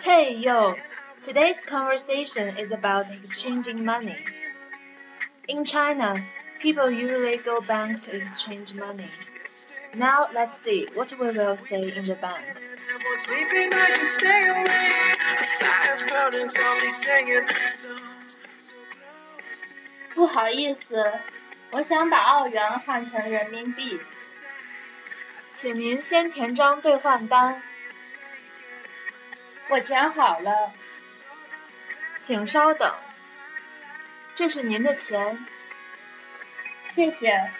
Hey yo, today's conversation is about exchanging money. In China, people usually go bank to exchange money. Now let's see what we will say in the bank. Fires 我想把澳元换成人民币。请您先填张兑换单，我填好了，请稍等。这是您的钱，谢谢。